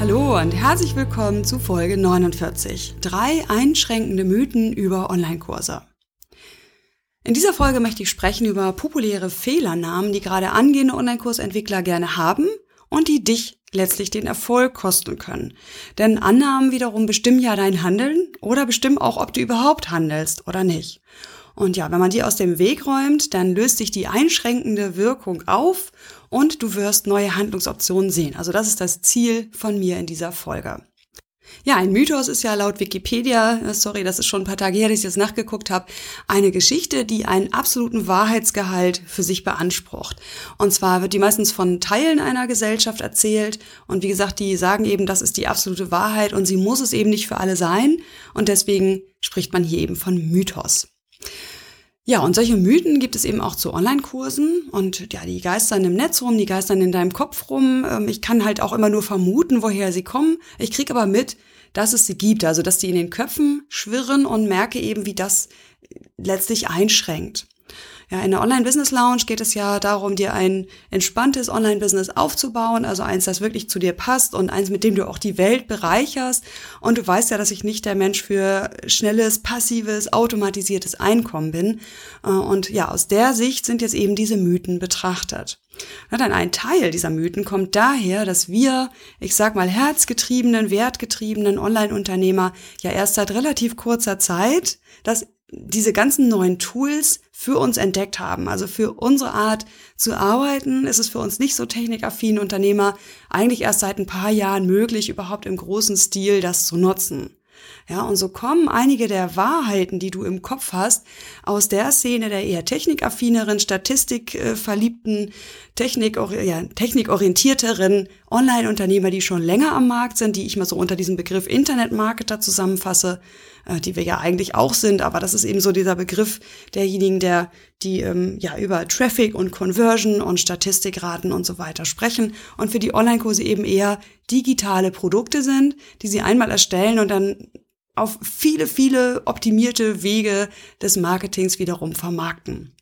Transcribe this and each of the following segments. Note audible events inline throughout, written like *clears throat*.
Hallo und herzlich willkommen zu Folge 49. Drei einschränkende Mythen über Online-Kurse. In dieser Folge möchte ich sprechen über populäre Fehlernamen, die gerade angehende Online-Kursentwickler gerne haben und die dich letztlich den Erfolg kosten können. Denn Annahmen wiederum bestimmen ja dein Handeln oder bestimmen auch, ob du überhaupt handelst oder nicht. Und ja, wenn man die aus dem Weg räumt, dann löst sich die einschränkende Wirkung auf und du wirst neue Handlungsoptionen sehen. Also das ist das Ziel von mir in dieser Folge. Ja, ein Mythos ist ja laut Wikipedia, äh, sorry, das ist schon ein paar Tage her, dass ich jetzt nachgeguckt habe, eine Geschichte, die einen absoluten Wahrheitsgehalt für sich beansprucht. Und zwar wird die meistens von Teilen einer Gesellschaft erzählt. Und wie gesagt, die sagen eben, das ist die absolute Wahrheit und sie muss es eben nicht für alle sein. Und deswegen spricht man hier eben von Mythos. Ja, und solche Mythen gibt es eben auch zu Online-Kursen und ja, die geistern im Netz rum, die geistern in deinem Kopf rum. Ähm, ich kann halt auch immer nur vermuten, woher sie kommen. Ich kriege aber mit, dass es sie gibt, also dass die in den Köpfen schwirren und merke eben, wie das letztlich einschränkt. Ja, in der Online-Business Lounge geht es ja darum, dir ein entspanntes Online-Business aufzubauen, also eins, das wirklich zu dir passt und eins, mit dem du auch die Welt bereicherst. Und du weißt ja, dass ich nicht der Mensch für schnelles, passives, automatisiertes Einkommen bin. Äh, und ja, aus der Sicht sind jetzt eben diese Mythen betrachtet. Na, dann ein Teil dieser Mythen kommt daher, dass wir, ich sag mal, herzgetriebenen, wertgetriebenen Online-Unternehmer ja erst seit relativ kurzer Zeit das diese ganzen neuen Tools für uns entdeckt haben. Also für unsere Art zu arbeiten ist es für uns nicht so technikaffine Unternehmer eigentlich erst seit ein paar Jahren möglich, überhaupt im großen Stil das zu nutzen. Ja, und so kommen einige der Wahrheiten, die du im Kopf hast, aus der Szene der eher technikaffineren, statistikverliebten, Technik, ja, technikorientierteren Online-Unternehmer, die schon länger am Markt sind, die ich mal so unter diesem Begriff Internetmarketer zusammenfasse, äh, die wir ja eigentlich auch sind, aber das ist eben so dieser Begriff derjenigen, der die ähm, ja über Traffic und Conversion und Statistikraten und so weiter sprechen und für die Online-Kurse eben eher digitale Produkte sind, die sie einmal erstellen und dann auf viele, viele optimierte Wege des Marketings wiederum vermarkten.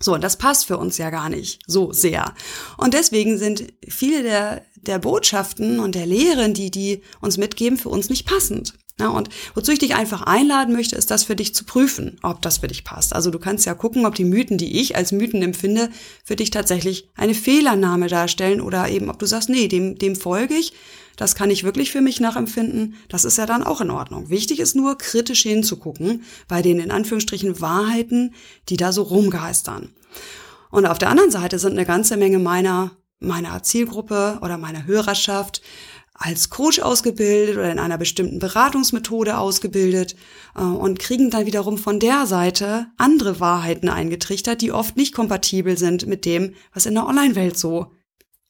So, und das passt für uns ja gar nicht so sehr. Und deswegen sind viele der, der Botschaften und der Lehren, die die uns mitgeben, für uns nicht passend. Ja, und wozu ich dich einfach einladen möchte, ist das für dich zu prüfen, ob das für dich passt. Also du kannst ja gucken, ob die Mythen, die ich als Mythen empfinde, für dich tatsächlich eine Fehlernahme darstellen oder eben, ob du sagst, nee, dem, dem folge ich, das kann ich wirklich für mich nachempfinden, das ist ja dann auch in Ordnung. Wichtig ist nur, kritisch hinzugucken bei den in Anführungsstrichen Wahrheiten, die da so rumgeistern. Und auf der anderen Seite sind eine ganze Menge meiner, meiner Zielgruppe oder meiner Hörerschaft als Coach ausgebildet oder in einer bestimmten Beratungsmethode ausgebildet äh, und kriegen dann wiederum von der Seite andere Wahrheiten eingetrichtert, die oft nicht kompatibel sind mit dem, was in der Online-Welt so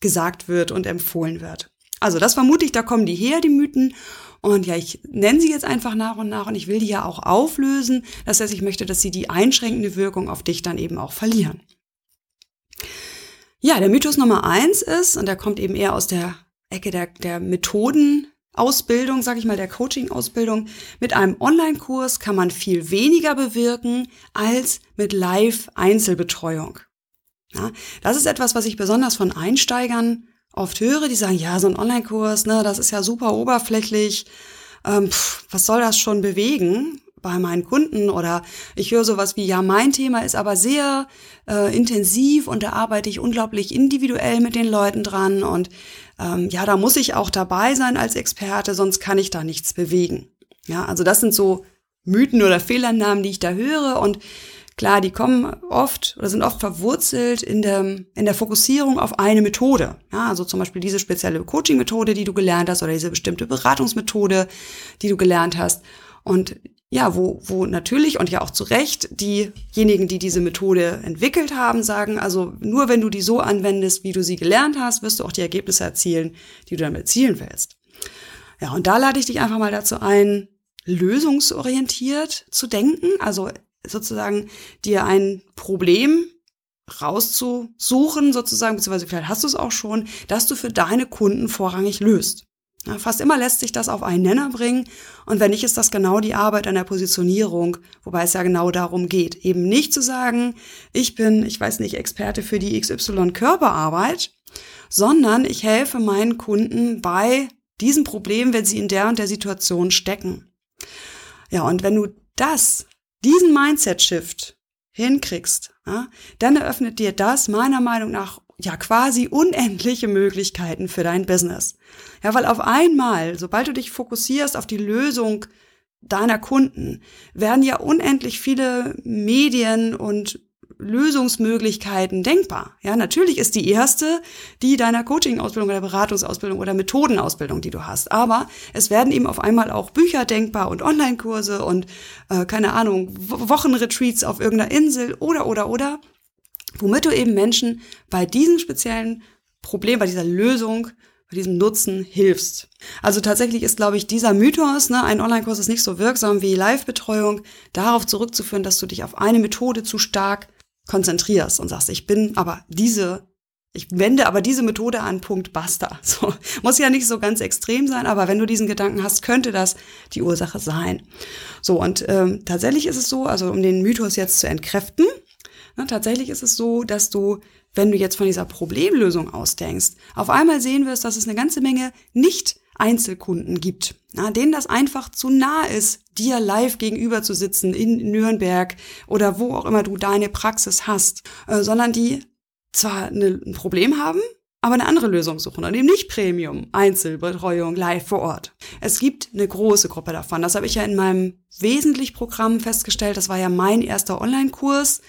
gesagt wird und empfohlen wird. Also das vermute ich, da kommen die her, die Mythen. Und ja, ich nenne sie jetzt einfach nach und nach und ich will die ja auch auflösen. Das heißt, ich möchte, dass sie die einschränkende Wirkung auf dich dann eben auch verlieren. Ja, der Mythos Nummer eins ist, und der kommt eben eher aus der Ecke der, der Methodenausbildung, sage ich mal, der Coaching-Ausbildung. Mit einem Online-Kurs kann man viel weniger bewirken als mit Live-Einzelbetreuung. Ja, das ist etwas, was ich besonders von Einsteigern oft höre, die sagen, ja, so ein Online-Kurs, ne, das ist ja super oberflächlich. Ähm, pff, was soll das schon bewegen? bei meinen Kunden oder ich höre sowas wie, ja, mein Thema ist aber sehr äh, intensiv und da arbeite ich unglaublich individuell mit den Leuten dran und ähm, ja, da muss ich auch dabei sein als Experte, sonst kann ich da nichts bewegen. Ja, also das sind so Mythen oder Fehlernamen, die ich da höre und klar, die kommen oft oder sind oft verwurzelt in der, in der Fokussierung auf eine Methode. Ja, also zum Beispiel diese spezielle Coaching-Methode, die du gelernt hast oder diese bestimmte Beratungsmethode, die du gelernt hast. Und ja, wo, wo natürlich und ja auch zu Recht diejenigen, die diese Methode entwickelt haben, sagen, also nur wenn du die so anwendest, wie du sie gelernt hast, wirst du auch die Ergebnisse erzielen, die du damit erzielen willst. Ja, und da lade ich dich einfach mal dazu ein, lösungsorientiert zu denken, also sozusagen dir ein Problem rauszusuchen, sozusagen, beziehungsweise vielleicht hast du es auch schon, dass du für deine Kunden vorrangig löst. Fast immer lässt sich das auf einen Nenner bringen und wenn nicht, ist das genau die Arbeit an der Positionierung, wobei es ja genau darum geht, eben nicht zu sagen, ich bin, ich weiß nicht, Experte für die XY Körperarbeit, sondern ich helfe meinen Kunden bei diesem Problem, wenn sie in der und der Situation stecken. Ja, und wenn du das, diesen Mindset-Shift hinkriegst, ja, dann eröffnet dir das meiner Meinung nach ja quasi unendliche Möglichkeiten für dein Business. Ja, weil auf einmal, sobald du dich fokussierst auf die Lösung deiner Kunden, werden ja unendlich viele Medien und Lösungsmöglichkeiten denkbar. Ja, natürlich ist die erste die deiner Coaching-Ausbildung oder Beratungsausbildung oder Methodenausbildung, die du hast. Aber es werden eben auf einmal auch Bücher denkbar und Online-Kurse und äh, keine Ahnung, Wochenretreats auf irgendeiner Insel oder oder oder, womit du eben Menschen bei diesem speziellen Problem, bei dieser Lösung bei diesem Nutzen hilfst. Also tatsächlich ist, glaube ich, dieser Mythos, ne, ein Online-Kurs ist nicht so wirksam wie Live-Betreuung, darauf zurückzuführen, dass du dich auf eine Methode zu stark konzentrierst und sagst, ich bin aber diese, ich wende aber diese Methode an, Punkt, basta. *laughs* So, muss ja nicht so ganz extrem sein, aber wenn du diesen Gedanken hast, könnte das die Ursache sein. So, und ähm, tatsächlich ist es so, also um den Mythos jetzt zu entkräften, ne, tatsächlich ist es so, dass du wenn du jetzt von dieser Problemlösung ausdenkst, auf einmal sehen wirst, dass es eine ganze Menge nicht Einzelkunden gibt, na, denen das einfach zu nah ist, dir live gegenüber zu sitzen in Nürnberg oder wo auch immer du deine Praxis hast, äh, sondern die zwar eine, ein Problem haben, aber eine andere Lösung suchen und eben nicht Premium, Einzelbetreuung live vor Ort. Es gibt eine große Gruppe davon. Das habe ich ja in meinem Wesentlich-Programm festgestellt. Das war ja mein erster Online-Kurs,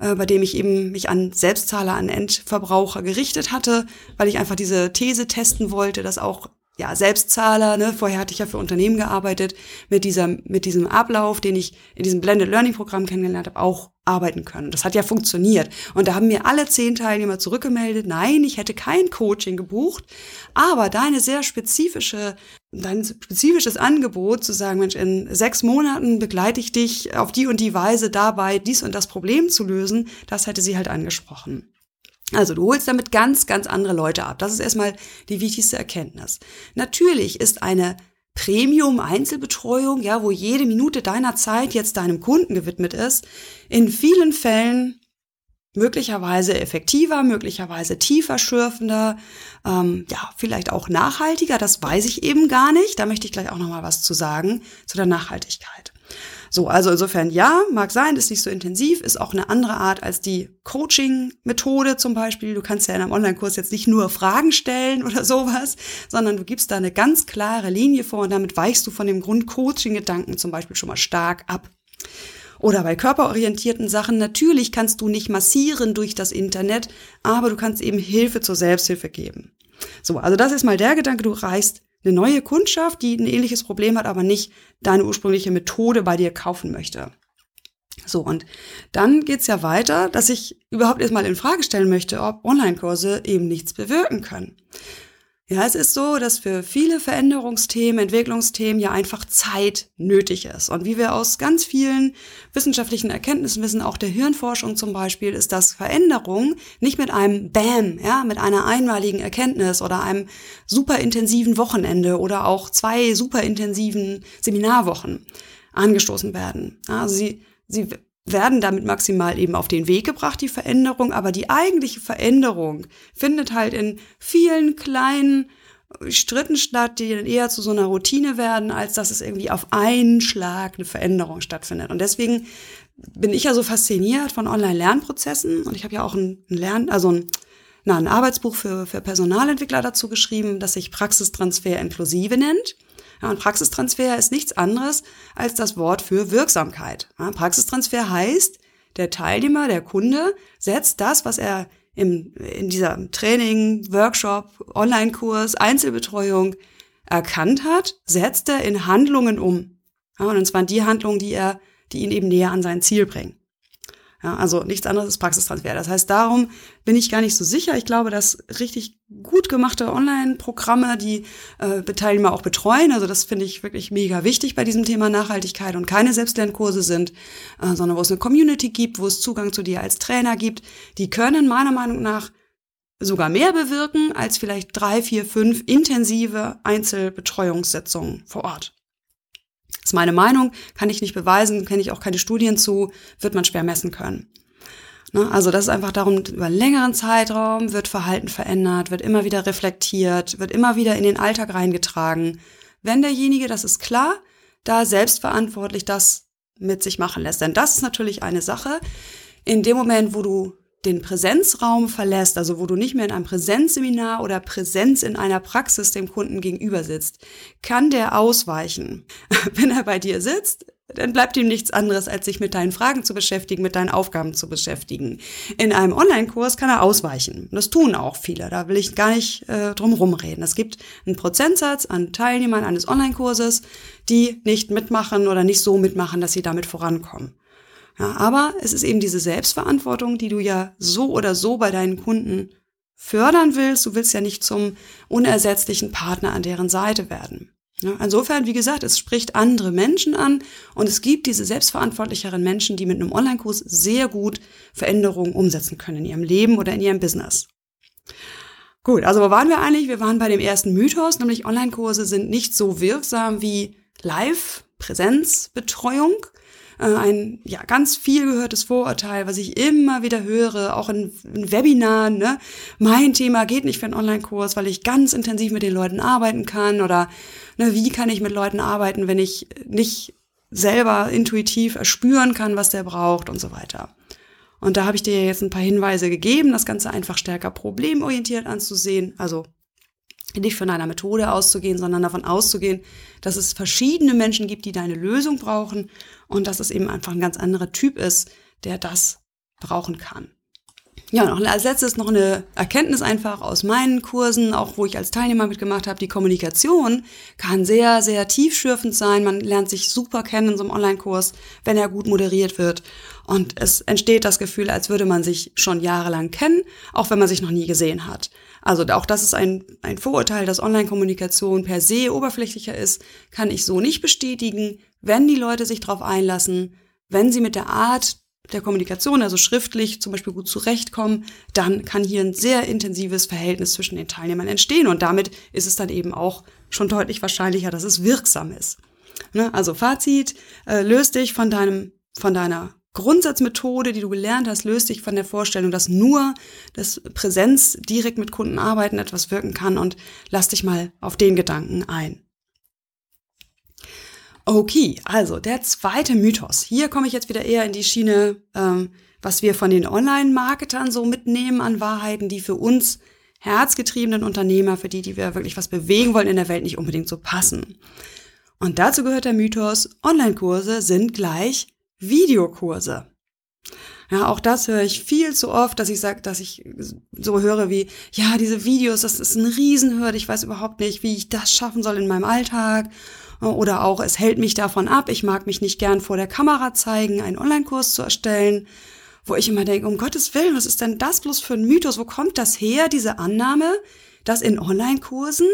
äh, bei dem ich eben mich an Selbstzahler, an Endverbraucher gerichtet hatte, weil ich einfach diese These testen wollte, dass auch ja, Selbstzahler, ne, vorher hatte ich ja für Unternehmen gearbeitet, mit dieser, mit diesem Ablauf, den ich in diesem Blended Learning Programm kennengelernt habe, auch arbeiten können. Das hat ja funktioniert. Und da haben mir alle zehn Teilnehmer zurückgemeldet, nein, ich hätte kein Coaching gebucht, aber deine sehr spezifische, dein spezifisches Angebot zu sagen, Mensch, in sechs Monaten begleite ich dich auf die und die Weise dabei, dies und das Problem zu lösen, das hätte sie halt angesprochen. Also du holst damit ganz, ganz andere Leute ab. Das ist erstmal die wichtigste Erkenntnis. Natürlich ist eine Premium-Einzelbetreuung, ja, wo jede Minute deiner Zeit jetzt deinem Kunden gewidmet ist, in vielen Fällen möglicherweise effektiver, möglicherweise tiefer schürfender, ähm, ja, vielleicht auch nachhaltiger, das weiß ich eben gar nicht. Da möchte ich gleich auch noch mal was zu sagen, zu der Nachhaltigkeit. So, also insofern ja, mag sein, ist nicht so intensiv, ist auch eine andere Art als die Coaching-Methode zum Beispiel. Du kannst ja in einem Online-Kurs jetzt nicht nur Fragen stellen oder sowas, sondern du gibst da eine ganz klare Linie vor und damit weichst du von dem Grund-Coaching-Gedanken zum Beispiel schon mal stark ab. Oder bei körperorientierten Sachen, natürlich kannst du nicht massieren durch das Internet, aber du kannst eben Hilfe zur Selbsthilfe geben. So, also das ist mal der Gedanke, du reichst eine neue Kundschaft, die ein ähnliches Problem hat, aber nicht deine ursprüngliche Methode bei dir kaufen möchte. So, und dann geht's ja weiter, dass ich überhaupt erstmal in Frage stellen möchte, ob Online-Kurse eben nichts bewirken können. Ja, es ist so, dass für viele Veränderungsthemen, Entwicklungsthemen ja einfach Zeit nötig ist. Und wie wir aus ganz vielen wissenschaftlichen Erkenntnissen wissen, auch der Hirnforschung zum Beispiel, ist, dass Veränderung nicht mit einem Bam, ja, mit einer einmaligen Erkenntnis oder einem super intensiven Wochenende oder auch zwei super intensiven Seminarwochen angestoßen werden. Also sie, sie werden damit maximal eben auf den Weg gebracht, die Veränderung, aber die eigentliche Veränderung findet halt in vielen kleinen Stritten statt, die dann eher zu so einer Routine werden, als dass es irgendwie auf einen Schlag eine Veränderung stattfindet. Und deswegen bin ich ja so fasziniert von Online-Lernprozessen und ich habe ja auch ein Lern, also ein, na, ein Arbeitsbuch für, für Personalentwickler dazu geschrieben, das sich Praxistransfer inklusive nennt. Ja, und Praxistransfer ist nichts anderes als das Wort für Wirksamkeit. Ja, Praxistransfer heißt, der Teilnehmer, der Kunde setzt das, was er im, in dieser Training, Workshop, Online-Kurs, Einzelbetreuung erkannt hat, setzt er in Handlungen um. Ja, und zwar die Handlungen, die er, die ihn eben näher an sein Ziel bringen. Ja, also nichts anderes ist Praxistransfer. Das heißt, darum bin ich gar nicht so sicher. Ich glaube, dass richtig gut gemachte Online-Programme, die äh, Teilnehmer auch betreuen, also das finde ich wirklich mega wichtig bei diesem Thema Nachhaltigkeit und keine Selbstlernkurse sind, äh, sondern wo es eine Community gibt, wo es Zugang zu dir als Trainer gibt, die können meiner Meinung nach sogar mehr bewirken als vielleicht drei, vier, fünf intensive Einzelbetreuungssitzungen vor Ort. Das ist meine Meinung, kann ich nicht beweisen, kenne ich auch keine Studien zu, wird man schwer messen können. Ne? Also das ist einfach darum, über einen längeren Zeitraum wird Verhalten verändert, wird immer wieder reflektiert, wird immer wieder in den Alltag reingetragen. Wenn derjenige, das ist klar, da selbstverantwortlich das mit sich machen lässt. Denn das ist natürlich eine Sache. In dem Moment, wo du den Präsenzraum verlässt, also wo du nicht mehr in einem Präsenzseminar oder Präsenz in einer Praxis dem Kunden gegenüber sitzt, kann der ausweichen. *laughs* Wenn er bei dir sitzt, dann bleibt ihm nichts anderes, als sich mit deinen Fragen zu beschäftigen, mit deinen Aufgaben zu beschäftigen. In einem Online-Kurs kann er ausweichen. Das tun auch viele. Da will ich gar nicht äh, drum rumreden. Es gibt einen Prozentsatz an Teilnehmern eines Online-Kurses, die nicht mitmachen oder nicht so mitmachen, dass sie damit vorankommen. Ja, aber es ist eben diese Selbstverantwortung, die du ja so oder so bei deinen Kunden fördern willst. Du willst ja nicht zum unersetzlichen Partner an deren Seite werden. Ja, insofern, wie gesagt, es spricht andere Menschen an und es gibt diese selbstverantwortlicheren Menschen, die mit einem Online-Kurs sehr gut Veränderungen umsetzen können in ihrem Leben oder in ihrem Business. Gut, also wo waren wir eigentlich? Wir waren bei dem ersten Mythos, nämlich Online-Kurse sind nicht so wirksam wie Live-Präsenzbetreuung ein ja ganz viel gehörtes Vorurteil, was ich immer wieder höre, auch in, in Webinaren. Ne? Mein Thema geht nicht für einen Online-Kurs, weil ich ganz intensiv mit den Leuten arbeiten kann oder ne, wie kann ich mit Leuten arbeiten, wenn ich nicht selber intuitiv erspüren kann, was der braucht und so weiter. Und da habe ich dir jetzt ein paar Hinweise gegeben, das Ganze einfach stärker problemorientiert anzusehen, also nicht von einer Methode auszugehen, sondern davon auszugehen, dass es verschiedene Menschen gibt, die deine Lösung brauchen und dass es eben einfach ein ganz anderer Typ ist, der das brauchen kann. Ja, noch als letztes noch eine Erkenntnis einfach aus meinen Kursen, auch wo ich als Teilnehmer mitgemacht habe. Die Kommunikation kann sehr, sehr tiefschürfend sein. Man lernt sich super kennen in so einem Online-Kurs, wenn er gut moderiert wird. Und es entsteht das Gefühl, als würde man sich schon jahrelang kennen, auch wenn man sich noch nie gesehen hat. Also auch das ist ein, ein Vorurteil, dass Online-Kommunikation per se oberflächlicher ist, kann ich so nicht bestätigen. Wenn die Leute sich darauf einlassen, wenn sie mit der Art der Kommunikation, also schriftlich zum Beispiel gut zurechtkommen, dann kann hier ein sehr intensives Verhältnis zwischen den Teilnehmern entstehen und damit ist es dann eben auch schon deutlich wahrscheinlicher, dass es wirksam ist. Ne? Also Fazit, äh, löst dich von deinem, von deiner Grundsatzmethode, die du gelernt hast, löst dich von der Vorstellung, dass nur das Präsenz direkt mit Kunden arbeiten etwas wirken kann und lass dich mal auf den Gedanken ein. Okay, also der zweite Mythos. Hier komme ich jetzt wieder eher in die Schiene, ähm, was wir von den Online-Marketern so mitnehmen an Wahrheiten, die für uns herzgetriebenen Unternehmer, für die, die wir wirklich was bewegen wollen in der Welt, nicht unbedingt so passen. Und dazu gehört der Mythos, Online-Kurse sind gleich Videokurse. Ja, auch das höre ich viel zu oft, dass ich sage, dass ich so höre wie, ja, diese Videos, das ist ein Riesenhürde, ich weiß überhaupt nicht, wie ich das schaffen soll in meinem Alltag. Oder auch, es hält mich davon ab, ich mag mich nicht gern vor der Kamera zeigen, einen Online-Kurs zu erstellen. Wo ich immer denke, um Gottes Willen, was ist denn das bloß für ein Mythos? Wo kommt das her, diese Annahme, dass in Online-Kursen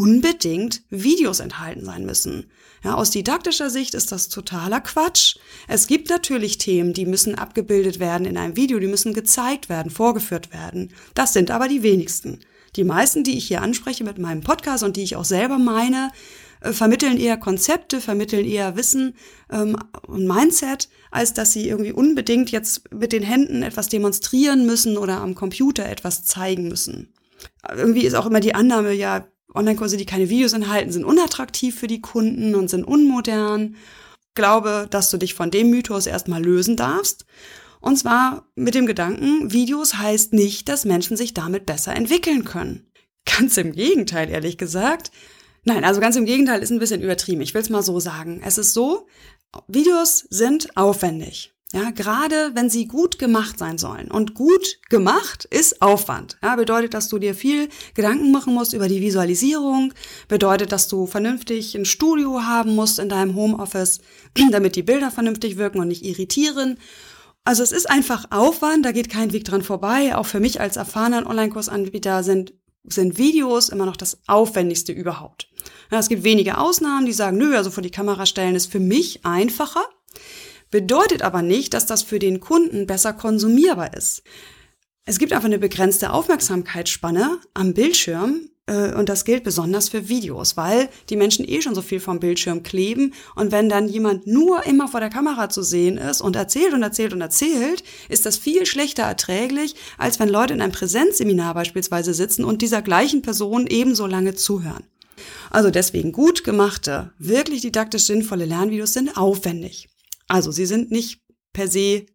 unbedingt Videos enthalten sein müssen? Ja, aus didaktischer Sicht ist das totaler Quatsch. Es gibt natürlich Themen, die müssen abgebildet werden in einem Video, die müssen gezeigt werden, vorgeführt werden. Das sind aber die wenigsten. Die meisten, die ich hier anspreche mit meinem Podcast und die ich auch selber meine, äh, vermitteln eher Konzepte, vermitteln eher Wissen ähm, und Mindset, als dass sie irgendwie unbedingt jetzt mit den Händen etwas demonstrieren müssen oder am Computer etwas zeigen müssen. Irgendwie ist auch immer die Annahme, ja, Online-Kurse, die keine Videos enthalten, sind unattraktiv für die Kunden und sind unmodern. Ich glaube, dass du dich von dem Mythos erstmal lösen darfst. Und zwar mit dem Gedanken, Videos heißt nicht, dass Menschen sich damit besser entwickeln können. Ganz im Gegenteil, ehrlich gesagt. Nein, also ganz im Gegenteil ist ein bisschen übertrieben. Ich will es mal so sagen. Es ist so, Videos sind aufwendig. Ja, gerade wenn sie gut gemacht sein sollen. Und gut gemacht ist Aufwand. Ja, bedeutet, dass du dir viel Gedanken machen musst über die Visualisierung, bedeutet, dass du vernünftig ein Studio haben musst in deinem Homeoffice, *clears throat* damit die Bilder vernünftig wirken und nicht irritieren. Also es ist einfach Aufwand, da geht kein Weg dran vorbei. Auch für mich als erfahrener Online-Kursanbieter sind, sind Videos immer noch das Aufwendigste überhaupt. Ja, es gibt wenige Ausnahmen, die sagen, nö, also vor die Kamera stellen ist für mich einfacher. Bedeutet aber nicht, dass das für den Kunden besser konsumierbar ist. Es gibt einfach eine begrenzte Aufmerksamkeitsspanne am Bildschirm äh, und das gilt besonders für Videos, weil die Menschen eh schon so viel vom Bildschirm kleben und wenn dann jemand nur immer vor der Kamera zu sehen ist und erzählt und erzählt und erzählt, ist das viel schlechter erträglich, als wenn Leute in einem Präsenzseminar beispielsweise sitzen und dieser gleichen Person ebenso lange zuhören. Also deswegen gut gemachte, wirklich didaktisch sinnvolle Lernvideos sind aufwendig. Also sie sind nicht per se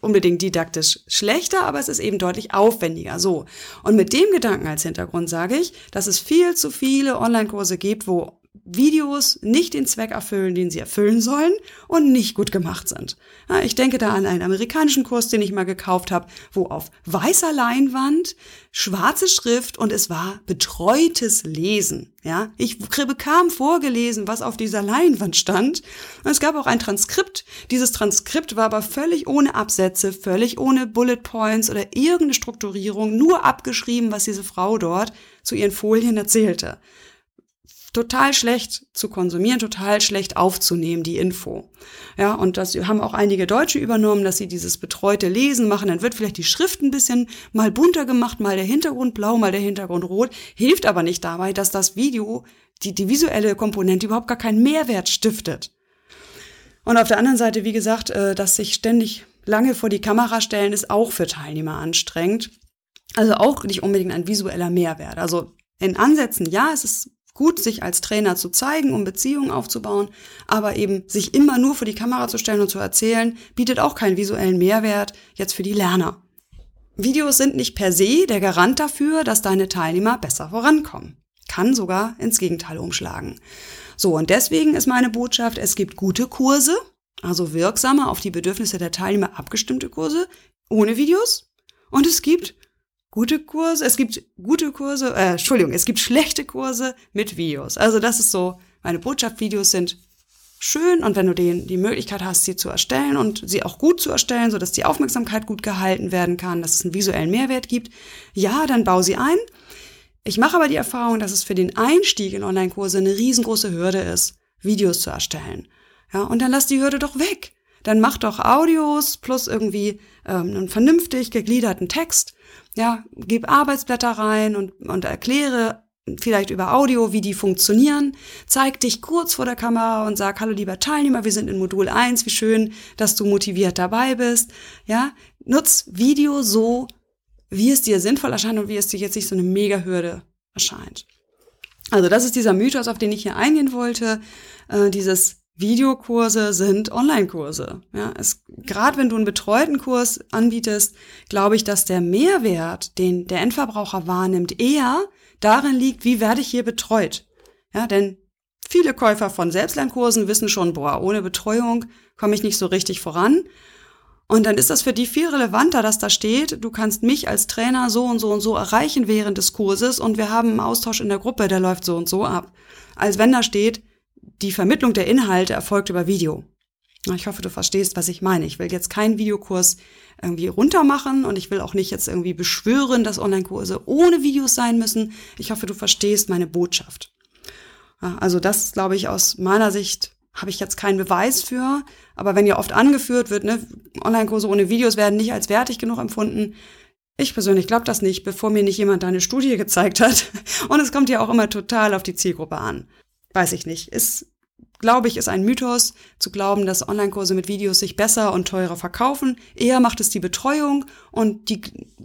unbedingt didaktisch schlechter, aber es ist eben deutlich aufwendiger. So. Und mit dem Gedanken als Hintergrund sage ich, dass es viel zu viele Online-Kurse gibt, wo Videos nicht den Zweck erfüllen, den sie erfüllen sollen und nicht gut gemacht sind. Ich denke da an einen amerikanischen Kurs, den ich mal gekauft habe, wo auf weißer Leinwand schwarze Schrift und es war betreutes Lesen. Ja, ich bekam vorgelesen, was auf dieser Leinwand stand. Und es gab auch ein Transkript. Dieses Transkript war aber völlig ohne Absätze, völlig ohne Bullet Points oder irgendeine Strukturierung, nur abgeschrieben, was diese Frau dort zu ihren Folien erzählte total schlecht zu konsumieren, total schlecht aufzunehmen, die Info. Ja, und das haben auch einige Deutsche übernommen, dass sie dieses betreute Lesen machen. Dann wird vielleicht die Schrift ein bisschen mal bunter gemacht, mal der Hintergrund blau, mal der Hintergrund rot. Hilft aber nicht dabei, dass das Video, die, die visuelle Komponente überhaupt gar keinen Mehrwert stiftet. Und auf der anderen Seite, wie gesagt, äh, dass sich ständig lange vor die Kamera stellen, ist auch für Teilnehmer anstrengend. Also auch nicht unbedingt ein visueller Mehrwert. Also in Ansätzen, ja, es ist gut, sich als Trainer zu zeigen, um Beziehungen aufzubauen, aber eben sich immer nur vor die Kamera zu stellen und zu erzählen, bietet auch keinen visuellen Mehrwert jetzt für die Lerner. Videos sind nicht per se der Garant dafür, dass deine Teilnehmer besser vorankommen. Kann sogar ins Gegenteil umschlagen. So, und deswegen ist meine Botschaft, es gibt gute Kurse, also wirksame, auf die Bedürfnisse der Teilnehmer abgestimmte Kurse, ohne Videos. Und es gibt gute Kurse, es gibt gute Kurse, äh, Entschuldigung, es gibt schlechte Kurse mit Videos. Also das ist so, meine Botschaft, Videos sind schön und wenn du den, die Möglichkeit hast, sie zu erstellen und sie auch gut zu erstellen, sodass die Aufmerksamkeit gut gehalten werden kann, dass es einen visuellen Mehrwert gibt, ja, dann bau sie ein. Ich mache aber die Erfahrung, dass es für den Einstieg in Online-Kurse eine riesengroße Hürde ist, Videos zu erstellen. Ja, und dann lass die Hürde doch weg. Dann mach doch Audios plus irgendwie ähm, einen vernünftig gegliederten Text ja, gib Arbeitsblätter rein und, und erkläre vielleicht über Audio, wie die funktionieren. Zeig dich kurz vor der Kamera und sag, hallo lieber Teilnehmer, wir sind in Modul 1, wie schön, dass du motiviert dabei bist. Ja, nutz Video so, wie es dir sinnvoll erscheint und wie es dir jetzt nicht so eine Mega-Hürde erscheint. Also das ist dieser Mythos, auf den ich hier eingehen wollte. Äh, dieses Videokurse sind Online-Kurse. Ja, gerade wenn du einen betreuten Kurs anbietest, glaube ich, dass der Mehrwert, den der Endverbraucher wahrnimmt, eher darin liegt, wie werde ich hier betreut. Ja, denn viele Käufer von Selbstlernkursen wissen schon, boah, ohne Betreuung komme ich nicht so richtig voran. Und dann ist das für die viel relevanter, dass da steht, du kannst mich als Trainer so und so und so erreichen während des Kurses und wir haben einen Austausch in der Gruppe, der läuft so und so ab. Als wenn da steht, die Vermittlung der Inhalte erfolgt über Video. Ich hoffe, du verstehst, was ich meine. Ich will jetzt keinen Videokurs irgendwie runtermachen und ich will auch nicht jetzt irgendwie beschwören, dass Online-Kurse ohne Videos sein müssen. Ich hoffe, du verstehst meine Botschaft. Also das, glaube ich, aus meiner Sicht habe ich jetzt keinen Beweis für. Aber wenn ja oft angeführt wird, ne, Online-Kurse ohne Videos werden nicht als wertig genug empfunden. Ich persönlich glaube das nicht, bevor mir nicht jemand eine Studie gezeigt hat. *laughs* Und es kommt ja auch immer total auf die Zielgruppe an weiß ich nicht, ist, glaube ich, ist ein Mythos, zu glauben, dass Online-Kurse mit Videos sich besser und teurer verkaufen. Eher macht es die Betreuung und die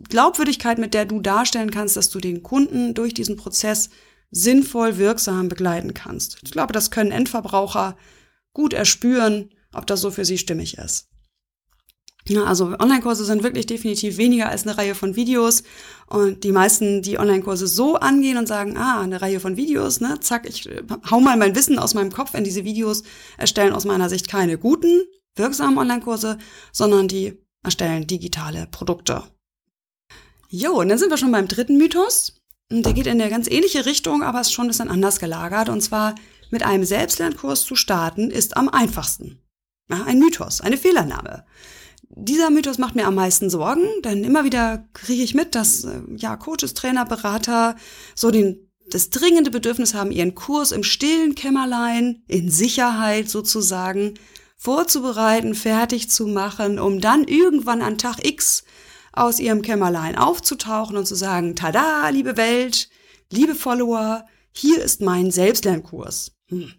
Glaubwürdigkeit, mit der du darstellen kannst, dass du den Kunden durch diesen Prozess sinnvoll, wirksam begleiten kannst. Ich glaube, das können Endverbraucher gut erspüren, ob das so für sie stimmig ist. Ja, also Online-Kurse sind wirklich definitiv weniger als eine Reihe von Videos. Und die meisten, die Online-Kurse so angehen und sagen, ah, eine Reihe von Videos, ne, zack, ich äh, hau mal mein Wissen aus meinem Kopf in diese Videos, erstellen aus meiner Sicht keine guten, wirksamen Online-Kurse, sondern die erstellen digitale Produkte. Jo, und dann sind wir schon beim dritten Mythos. Und der geht in eine ganz ähnliche Richtung, aber ist schon ein bisschen anders gelagert. Und zwar, mit einem Selbstlernkurs zu starten, ist am einfachsten. Ja, ein Mythos, eine Fehlernahme. Dieser Mythos macht mir am meisten Sorgen, denn immer wieder kriege ich mit, dass äh, ja Coaches, Trainer, Berater so den das dringende Bedürfnis haben, ihren Kurs im stillen Kämmerlein, in Sicherheit sozusagen, vorzubereiten, fertig zu machen, um dann irgendwann an Tag X aus ihrem Kämmerlein aufzutauchen und zu sagen, tada, liebe Welt, liebe Follower, hier ist mein Selbstlernkurs. Hm.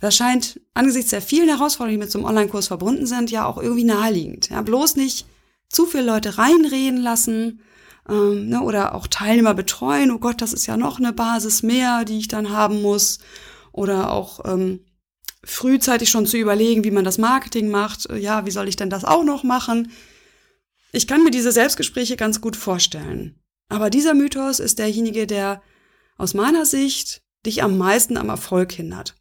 Das scheint angesichts der vielen Herausforderungen, die mit so einem Online-Kurs verbunden sind, ja auch irgendwie naheliegend. Ja, bloß nicht zu viele Leute reinreden lassen ähm, ne, oder auch Teilnehmer betreuen. Oh Gott, das ist ja noch eine Basis mehr, die ich dann haben muss. Oder auch ähm, frühzeitig schon zu überlegen, wie man das Marketing macht. Ja, wie soll ich denn das auch noch machen? Ich kann mir diese Selbstgespräche ganz gut vorstellen. Aber dieser Mythos ist derjenige, der aus meiner Sicht dich am meisten am Erfolg hindert.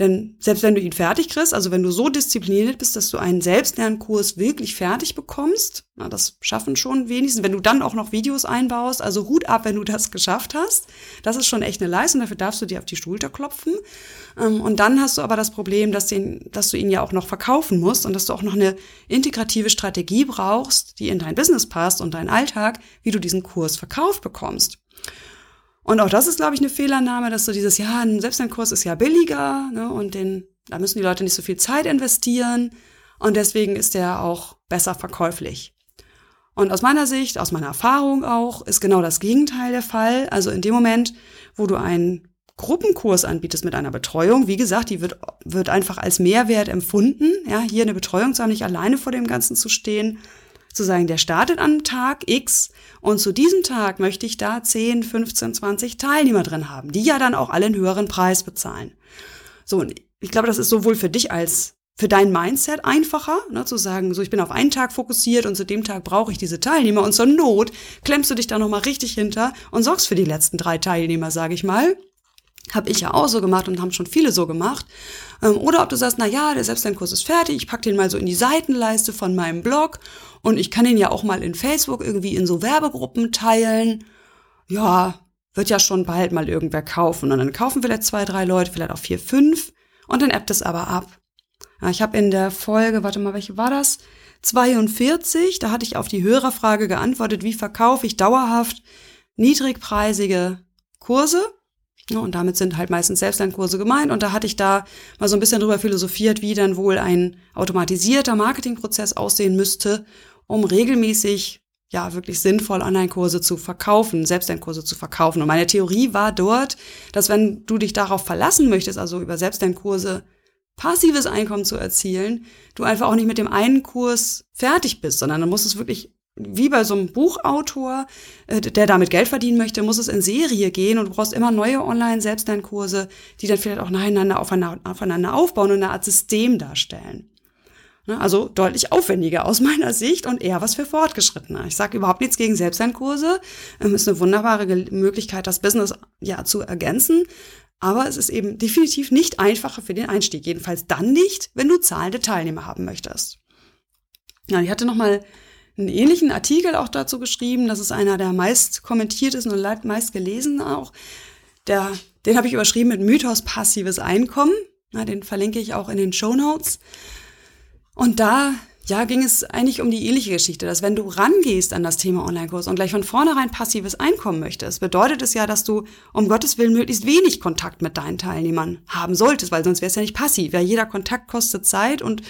Denn selbst wenn du ihn fertig kriegst, also wenn du so diszipliniert bist, dass du einen Selbstlernkurs wirklich fertig bekommst, na, das schaffen schon wenigstens, wenn du dann auch noch Videos einbaust, also Hut ab, wenn du das geschafft hast. Das ist schon echt eine Leistung, dafür darfst du dir auf die Schulter klopfen. Ähm, und dann hast du aber das Problem, dass, den, dass du ihn ja auch noch verkaufen musst und dass du auch noch eine integrative Strategie brauchst, die in dein Business passt und deinen Alltag, wie du diesen Kurs verkauft bekommst. Und auch das ist, glaube ich, eine Fehlannahme, dass so dieses, ja, ein Selbstlernkurs ist ja billiger ne, und den, da müssen die Leute nicht so viel Zeit investieren und deswegen ist der auch besser verkäuflich. Und aus meiner Sicht, aus meiner Erfahrung auch, ist genau das Gegenteil der Fall. Also in dem Moment, wo du einen Gruppenkurs anbietest mit einer Betreuung, wie gesagt, die wird, wird einfach als Mehrwert empfunden, ja, hier eine Betreuung zu haben, nicht alleine vor dem Ganzen zu stehen, zu sagen, der startet an Tag X und zu diesem Tag möchte ich da 10, 15, 20 Teilnehmer drin haben, die ja dann auch alle einen höheren Preis bezahlen. So, und ich glaube, das ist sowohl für dich als für dein Mindset einfacher, ne, zu sagen, so ich bin auf einen Tag fokussiert und zu dem Tag brauche ich diese Teilnehmer und zur Not klemmst du dich da nochmal richtig hinter und sorgst für die letzten drei Teilnehmer, sage ich mal. Habe ich ja auch so gemacht und haben schon viele so gemacht. Ähm, oder ob du sagst, na ja, der Selbstlernkurs ist fertig, ich pack den mal so in die Seitenleiste von meinem Blog und ich kann ihn ja auch mal in Facebook irgendwie in so Werbegruppen teilen. Ja, wird ja schon bald mal irgendwer kaufen. Und dann kaufen vielleicht zwei, drei Leute, vielleicht auch vier, fünf. Und dann appt es aber ab. Ich habe in der Folge, warte mal, welche war das? 42, da hatte ich auf die Hörerfrage geantwortet, wie verkaufe ich dauerhaft niedrigpreisige Kurse? Und damit sind halt meistens Selbstlernkurse gemeint. Und da hatte ich da mal so ein bisschen drüber philosophiert, wie dann wohl ein automatisierter Marketingprozess aussehen müsste, um regelmäßig ja wirklich sinnvoll Online-Kurse zu verkaufen, Selbstlernkurse zu verkaufen. Und meine Theorie war dort, dass wenn du dich darauf verlassen möchtest, also über Selbstlernkurse passives Einkommen zu erzielen, du einfach auch nicht mit dem einen Kurs fertig bist, sondern dann muss es wirklich wie bei so einem Buchautor, äh, der damit Geld verdienen möchte, muss es in Serie gehen und du brauchst immer neue Online-Selbstlernkurse, die dann vielleicht auch nacheinander aufeinander aufbauen und eine Art System darstellen. Ne, also deutlich aufwendiger aus *laughs* meiner Sicht und eher was für Fortgeschrittene. Ich sage überhaupt nichts gegen Selbstlernkurse. Ähm, ist eine wunderbare Möglichkeit, das Business ja zu ergänzen. Aber es ist eben definitiv nicht einfacher für den Einstieg. Jedenfalls dann nicht, wenn du zahlende Teilnehmer haben möchtest. Ja, ich hatte noch mal einen ähnlichen Artikel auch dazu geschrieben. Das ist einer der meist kommentiertesten und meist gelesenen auch. Der, den habe ich überschrieben mit Mythos passives Einkommen. Na, den verlinke ich auch in den Show Notes. Und da ja, ging es eigentlich um die ähnliche Geschichte, dass wenn du rangehst an das Thema Online-Kurs und gleich von vornherein passives Einkommen möchtest, bedeutet es ja, dass du um Gottes Willen möglichst wenig Kontakt mit deinen Teilnehmern haben solltest, weil sonst wär's ja nicht passiv. Ja, jeder Kontakt kostet Zeit und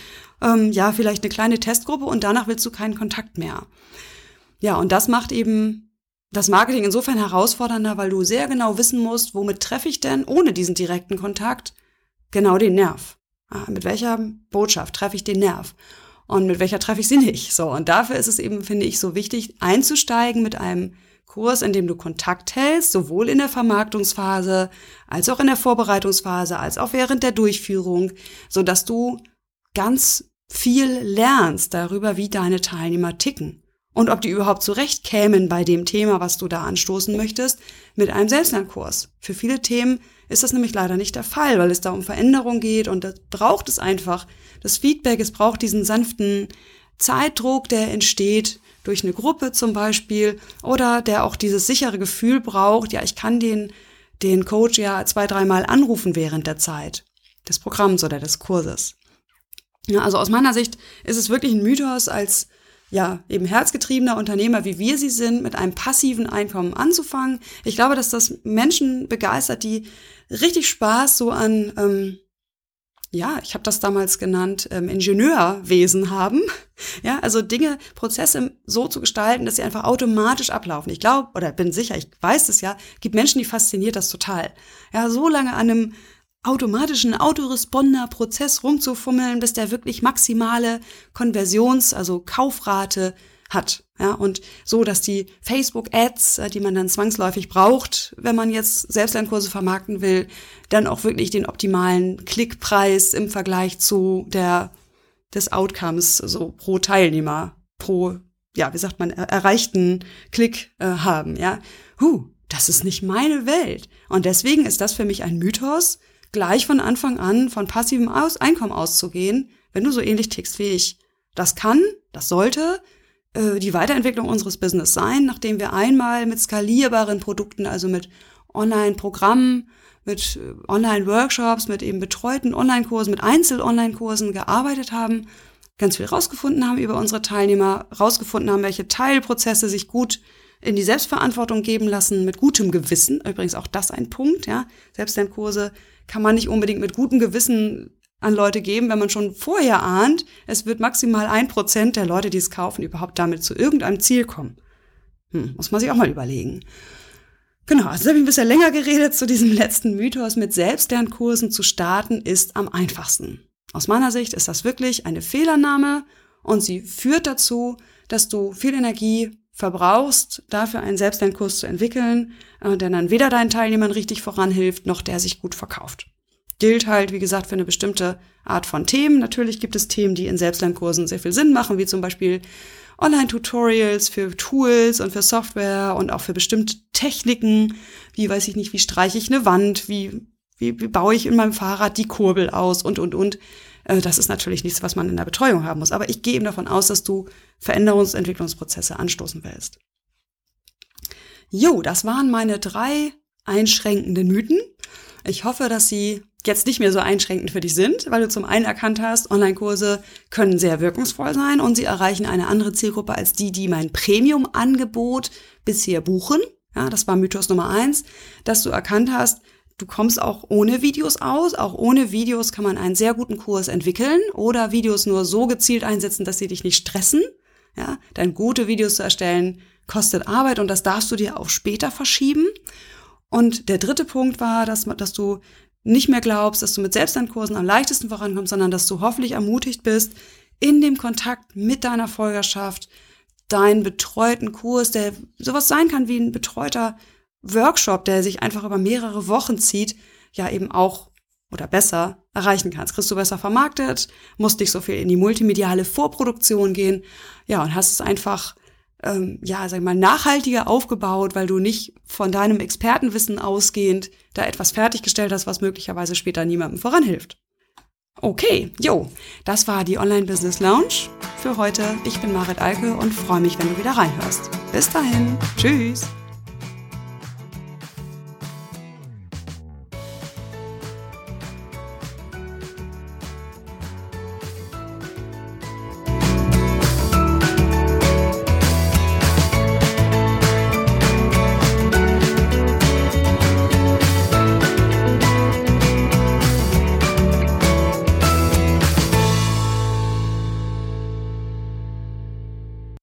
ähm, ja, vielleicht eine kleine Testgruppe und danach willst du keinen Kontakt mehr. Ja, und das macht eben das Marketing insofern herausfordernder, weil du sehr genau wissen musst, womit treffe ich denn ohne diesen direkten Kontakt genau den Nerv. Ah, mit welcher Botschaft treffe ich den Nerv? Und mit welcher treffe ich sie nicht. So, und dafür ist es eben, finde ich, so wichtig, einzusteigen mit einem Kurs, in dem du Kontakt hältst, sowohl in der Vermarktungsphase, als auch in der Vorbereitungsphase, als auch während der Durchführung, so dass du ganz viel lernst darüber, wie deine Teilnehmer ticken und ob die überhaupt zurecht kämen bei dem Thema, was du da anstoßen möchtest, mit einem Selbstlernkurs. Für viele Themen ist das nämlich leider nicht der Fall, weil es da um Veränderung geht und da braucht es einfach das Feedback, es braucht diesen sanften Zeitdruck, der entsteht durch eine Gruppe zum Beispiel oder der auch dieses sichere Gefühl braucht, ja, ich kann den, den Coach ja zwei, dreimal anrufen während der Zeit des Programms oder des Kurses. Ja, also aus meiner Sicht ist es wirklich ein Mythos als ja, eben herzgetriebener Unternehmer, wie wir sie sind, mit einem passiven Einkommen anzufangen. Ich glaube, dass das Menschen begeistert, die richtig Spaß so an, ähm, ja, ich habe das damals genannt, ähm, Ingenieurwesen haben. *laughs* Ja, also Dinge, Prozesse so zu gestalten, dass sie einfach automatisch ablaufen. Ich glaube, oder bin sicher, ich weiß es ja, gibt Menschen, die fasziniert das total. Ja, so lange an einem automatischen Autoresponder-Prozess rumzufummeln, bis der wirklich maximale Konversions-, also Kaufrate hat. Ja, und so, dass die Facebook-Ads, äh, die man dann zwangsläufig braucht, wenn man jetzt Selbstlernkurse vermarkten will, dann auch wirklich den optimalen Klickpreis im Vergleich zu der, des Outcomes, so pro Teilnehmer, pro, ja, wie sagt man, erreichten Klick äh, haben, ja. Huh, das ist nicht meine Welt. Und deswegen ist das für mich ein Mythos, gleich von Anfang an von passivem Aus Einkommen auszugehen, wenn du so ähnlich tickst wie ich. Das kann, das sollte äh, die Weiterentwicklung unseres Business sein, nachdem wir einmal mit skalierbaren Produkten, also mit Online-Programmen, mit äh, Online-Workshops, mit eben betreuten Online-Kursen, mit Einzel-Online-Kursen gearbeitet haben, ganz viel rausgefunden haben über unsere Teilnehmer, rausgefunden haben, welche Teilprozesse sich gut in die Selbstverantwortung geben lassen, mit gutem Gewissen. Übrigens auch das ein Punkt, ja. Selbstlernkurse kann man nicht unbedingt mit gutem Gewissen an Leute geben, wenn man schon vorher ahnt, es wird maximal ein Prozent der Leute, die es kaufen, überhaupt damit zu irgendeinem Ziel kommen. Hm, muss man sich auch mal überlegen. Genau, also habe ich ein bisschen länger geredet zu diesem *laughs* letzten Mythos. Mit Selbstlernkursen zu starten ist am einfachsten. Aus meiner Sicht ist das wirklich eine Fehlannahme und sie führt dazu, dass du viel Energie verbrauchst, dafür einen Selbstlernkurs zu entwickeln, äh, der dann weder deinen Teilnehmern richtig voranhilft, noch der sich gut verkauft. Gilt halt, wie gesagt, für eine bestimmte Art von Themen. Natürlich gibt es Themen, die in Selbstlernkursen sehr viel Sinn machen, wie zum Beispiel Online-Tutorials für Tools und für Software und auch für bestimmte Techniken, wie weiß ich nicht, wie streiche ich eine Wand, wie, wie, wie baue ich in meinem Fahrrad die Kurbel aus und, und, und. Äh, das ist natürlich nichts, was man in der Betreuung haben muss. Aber ich gehe eben davon aus, dass du Veränderungsentwicklungsprozesse anstoßen willst. Jo, das waren meine drei einschränkenden Mythen. Ich hoffe, dass sie jetzt nicht mehr so einschränkend für dich sind, weil du zum einen erkannt hast, Online-Kurse können sehr wirkungsvoll sein und sie erreichen eine andere Zielgruppe als die, die mein Premium-Angebot bisher buchen. Ja, das war Mythos Nummer eins, dass du erkannt hast, Du kommst auch ohne Videos aus. Auch ohne Videos kann man einen sehr guten Kurs entwickeln oder Videos nur so gezielt einsetzen, dass sie dich nicht stressen. Ja, denn gute Videos zu erstellen kostet Arbeit und das darfst du dir auch später verschieben. Und der dritte Punkt war, dass, dass du nicht mehr glaubst, dass du mit Selbstlernkursen am leichtesten vorankommst, sondern dass du hoffentlich ermutigt bist, in dem Kontakt mit deiner Folgerschaft deinen betreuten Kurs, der sowas sein kann wie ein betreuter Workshop, der sich einfach über mehrere Wochen zieht, ja eben auch oder besser erreichen kannst. Kriegst du besser vermarktet, musst nicht so viel in die multimediale Vorproduktion gehen, ja, und hast es einfach, ähm, ja, sag ich mal, nachhaltiger aufgebaut, weil du nicht von deinem Expertenwissen ausgehend da etwas fertiggestellt hast, was möglicherweise später niemandem voranhilft. Okay, jo, das war die Online Business Lounge für heute. Ich bin Marit Alke und freue mich, wenn du wieder reinhörst. Bis dahin, tschüss.